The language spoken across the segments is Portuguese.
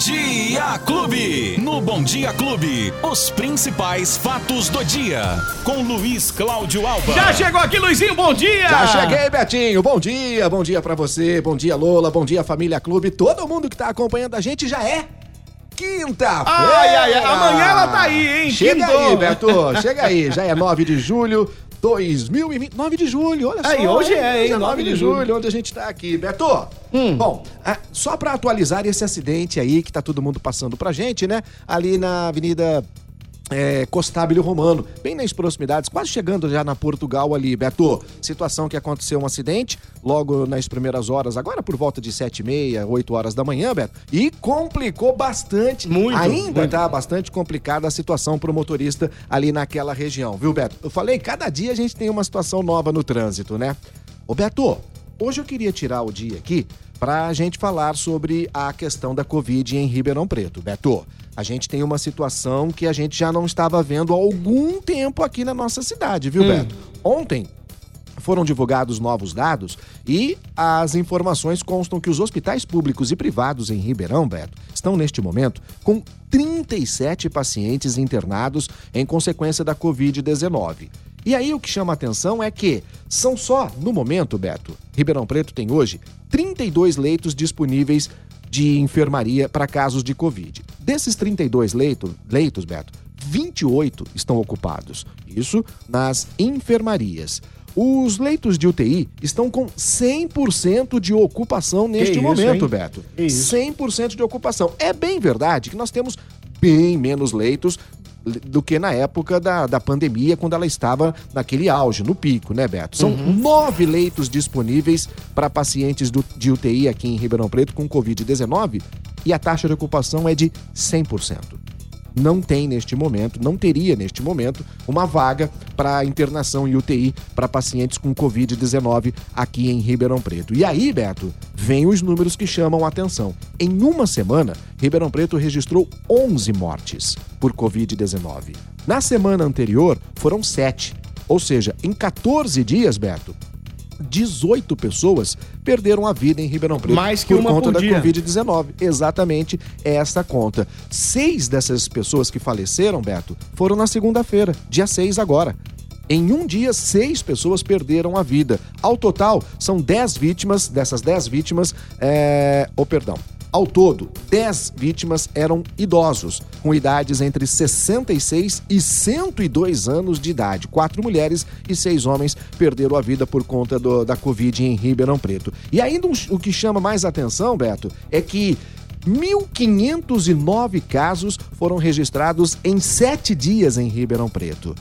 Dia Clube. No Bom Dia Clube, os principais fatos do dia. Com Luiz Cláudio Alba. Já chegou aqui, Luizinho, bom dia! Já cheguei, Betinho. Bom dia, bom dia pra você, bom dia, Lola, bom dia, família Clube. Todo mundo que tá acompanhando a gente já é quinta-feira. Ai, ai, ai, amanhã ela tá aí, hein? Chega aí, Beto, chega aí. Já é 9 de julho. 2020, 9 de julho, olha Aí, só. hoje é, hein? Hoje 9 de julho. julho, onde a gente tá aqui. Beto, bom, ah, só pra atualizar esse acidente aí que tá todo mundo passando pra gente, né? Ali na Avenida é, Costábile Romano, bem nas proximidades, quase chegando já na Portugal ali, Beto. Situação que aconteceu um acidente logo nas primeiras horas, agora por volta de sete e meia, 8 horas da manhã, Beto, e complicou bastante. Muito, Ainda muito. tá bastante complicada a situação pro motorista ali naquela região, viu, Beto? Eu falei, cada dia a gente tem uma situação nova no trânsito, né? Ô, Beto, hoje eu queria tirar o dia aqui pra gente falar sobre a questão da Covid em Ribeirão Preto. Beto, a gente tem uma situação que a gente já não estava vendo há algum tempo aqui na nossa cidade, viu, Beto? Ontem, foram divulgados novos dados e as informações constam que os hospitais públicos e privados em Ribeirão, Beto, estão neste momento com 37 pacientes internados em consequência da Covid-19. E aí o que chama a atenção é que são só, no momento, Beto, Ribeirão Preto tem hoje 32 leitos disponíveis de enfermaria para casos de Covid. Desses 32 leito, leitos, Beto, 28 estão ocupados. Isso nas enfermarias. Os leitos de UTI estão com 100% de ocupação neste isso, momento, hein? Beto. Que isso. 100% de ocupação. É bem verdade que nós temos bem menos leitos do que na época da, da pandemia, quando ela estava naquele auge, no pico, né, Beto? São nove leitos disponíveis para pacientes do- de UTI aqui em Ribeirão Preto com Covid-19 e a taxa de ocupação é de 100% não tem neste momento, não teria neste momento, uma vaga para internação em UTI para pacientes com Covid-19 aqui em Ribeirão Preto. E aí, Beto, vem os números que chamam a atenção. Em uma semana, Ribeirão Preto registrou 11 mortes por Covid-19. Na semana anterior, foram 7. Ou seja, em 14 dias, Beto, 18 pessoas perderam a vida em Ribeirão Preto Mais que por uma conta por da dia. Covid-19. Exatamente essa conta. Seis dessas pessoas que faleceram, Beto, foram na segunda-feira, dia 6 agora. Em um dia, seis pessoas perderam a vida. Ao total, são 10 vítimas. Dessas 10 vítimas, é... oh, perdão. Ao todo, 10 vítimas eram idosos, com idades entre 66 e 102 anos de idade. Quatro mulheres e seis homens perderam a vida por conta do- da Covid em Ribeirão Preto. E ainda um- o que chama mais atenção, Beto, é que 1.509 casos foram registrados em sete dias em Ribeirão Preto.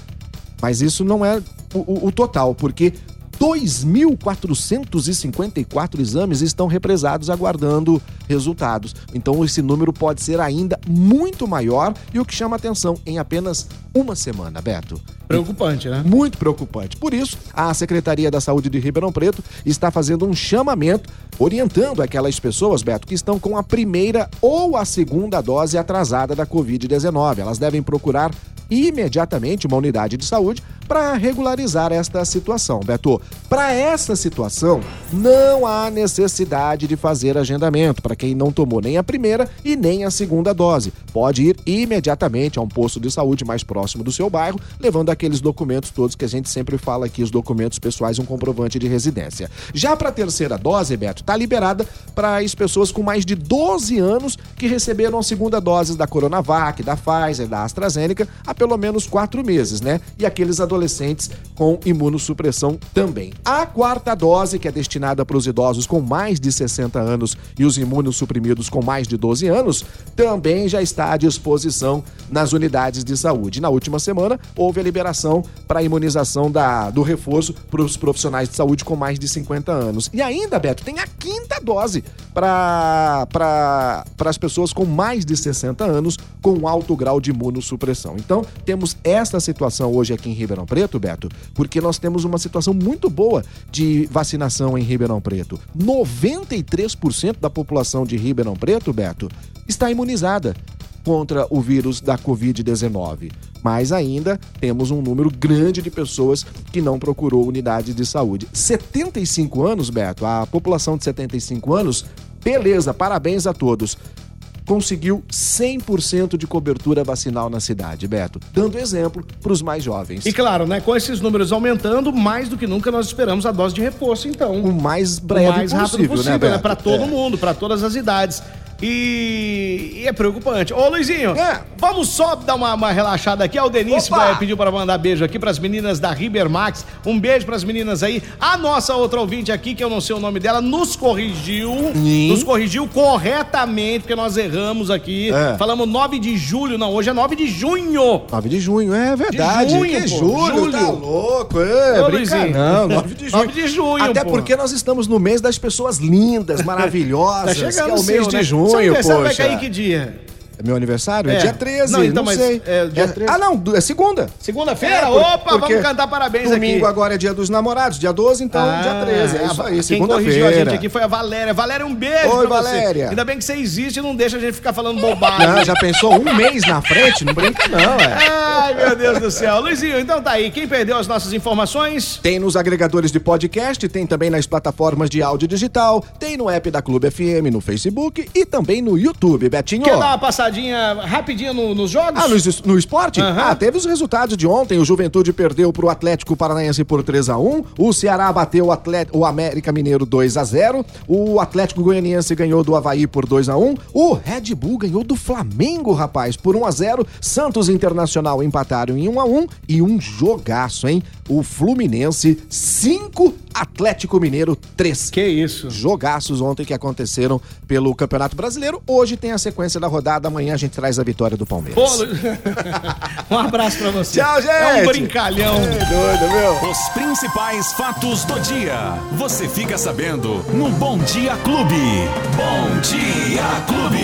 Mas isso não é o, o- total, porque 2.454 exames estão represados aguardando resultados. Então esse número pode ser ainda muito maior e o que chama atenção em apenas uma semana, Beto. Preocupante, né? Muito preocupante. Por isso, a Secretaria da Saúde de Ribeirão Preto está fazendo um chamamento, orientando aquelas pessoas, Beto, que estão com a primeira ou a segunda dose atrasada da Covid-19. Elas devem procurar imediatamente uma unidade de saúde para regularizar esta situação, Beto. Para essa situação, não há necessidade de fazer agendamento para quem não tomou nem a primeira e nem a segunda dose. Pode ir imediatamente a um posto de saúde mais próximo do seu bairro, levando aqueles documentos todos que a gente sempre fala aqui, os documentos pessoais e um comprovante de residência. Já para a terceira dose, Beto, está liberada para as pessoas com mais de 12 anos que receberam a segunda dose da Coronavac, da Pfizer, da AstraZeneca pelo menos quatro meses, né? E aqueles adolescentes com imunossupressão também. A quarta dose, que é destinada para os idosos com mais de 60 anos e os imunossuprimidos com mais de 12 anos, também já está à disposição nas unidades de saúde. Na última semana, houve a liberação para a imunização da, do reforço para os profissionais de saúde com mais de 50 anos. E ainda, Beto, tem a quinta dose para as pessoas com mais de 60 anos com alto grau de imunossupressão. Então, temos esta situação hoje aqui em Ribeirão Preto, Beto, porque nós temos uma situação muito boa de vacinação em Ribeirão Preto. 93% da população de Ribeirão Preto, Beto, está imunizada contra o vírus da Covid-19. Mas ainda temos um número grande de pessoas que não procurou unidade de saúde. 75 anos, Beto, a população de 75 anos, beleza, parabéns a todos. Conseguiu 100% de cobertura vacinal na cidade, Beto, dando exemplo para os mais jovens. E claro, né, com esses números aumentando, mais do que nunca nós esperamos a dose de reforço, então. O mais breve o mais rápido possível, possível, né, né? Para todo É. mundo, para todas as idades. E é preocupante. Ô, Luizinho, É. vamos só dar uma, uma relaxada aqui. O Denise vai- pediu para mandar beijo aqui para as meninas da Ribermax. Um beijo para as meninas aí. A nossa outra ouvinte aqui, que eu não sei o nome dela, nos corrigiu. Sim. Nos corrigiu corretamente, porque nós erramos aqui. É. Falamos 9 de julho, não, hoje é 9 de junho. 9 de junho, é verdade. junho, que pô, julho, julho. tá louco. É, Ô, brinca Luizinho. não, 9 de junho. 9 de junho, Até pô. porque nós estamos no mês das pessoas lindas, maravilhosas, Tá que chegando é o mês seu, de né? junho, aniversário vai poxa. cair que dia? Yeah. É meu aniversário? É, É. dia 13, Não, não, então, mas sei. é dia 13. Ah, não, é segunda. Segunda-feira? É, por- Opa, vamos cantar parabéns Domingo aqui. agora é dia dos namorados, dia 12, então dia 13. É isso aí, Ah, Quem corrigiu a gente segunda-feira. aqui foi a Valéria. Valéria, um beijo Oi, Valéria. você. Ainda bem que você existe e não deixa a gente ficar falando bobagem. Não, já pensou um mês na frente? Não brinca não, é. Ai, meu Deus do céu. Luizinho, então tá aí. Quem perdeu as nossas informações? Tem nos agregadores de podcast, tem também nas plataformas de áudio digital, tem no app da Clube FM, no Facebook e também no YouTube, Betinho. Quer dar uma passadinha rapidinho no- nos jogos? Ah, no, no esporte? Aham. Ah, teve os resultados de ontem. O Juventude perdeu pro Atlético Paranaense por 3 a 1 O Ceará bateu o, Atlet... o América Mineiro 2 a 0 O Atlético Goianiense ganhou do Havaí por 2 a 1 O Red Bull ganhou do Flamengo, rapaz, por 1 a 0 Santos Internacional empataram em 1 a 1 E um jogaço, hein? O Fluminense 5, Atlético Mineiro 3. Que isso. Jogaços ontem que aconteceram pelo Campeonato Brasileiro. Hoje tem a sequência da rodada. Amanhã a gente traz a vitória do Palmeiras. Pô, Lu- um abraço pra você. Tchau, gente. É um brincalhão. É doido, meu. Os principais fatos do dia. Você fica sabendo no Bom Dia Clube. Bom Dia Clube.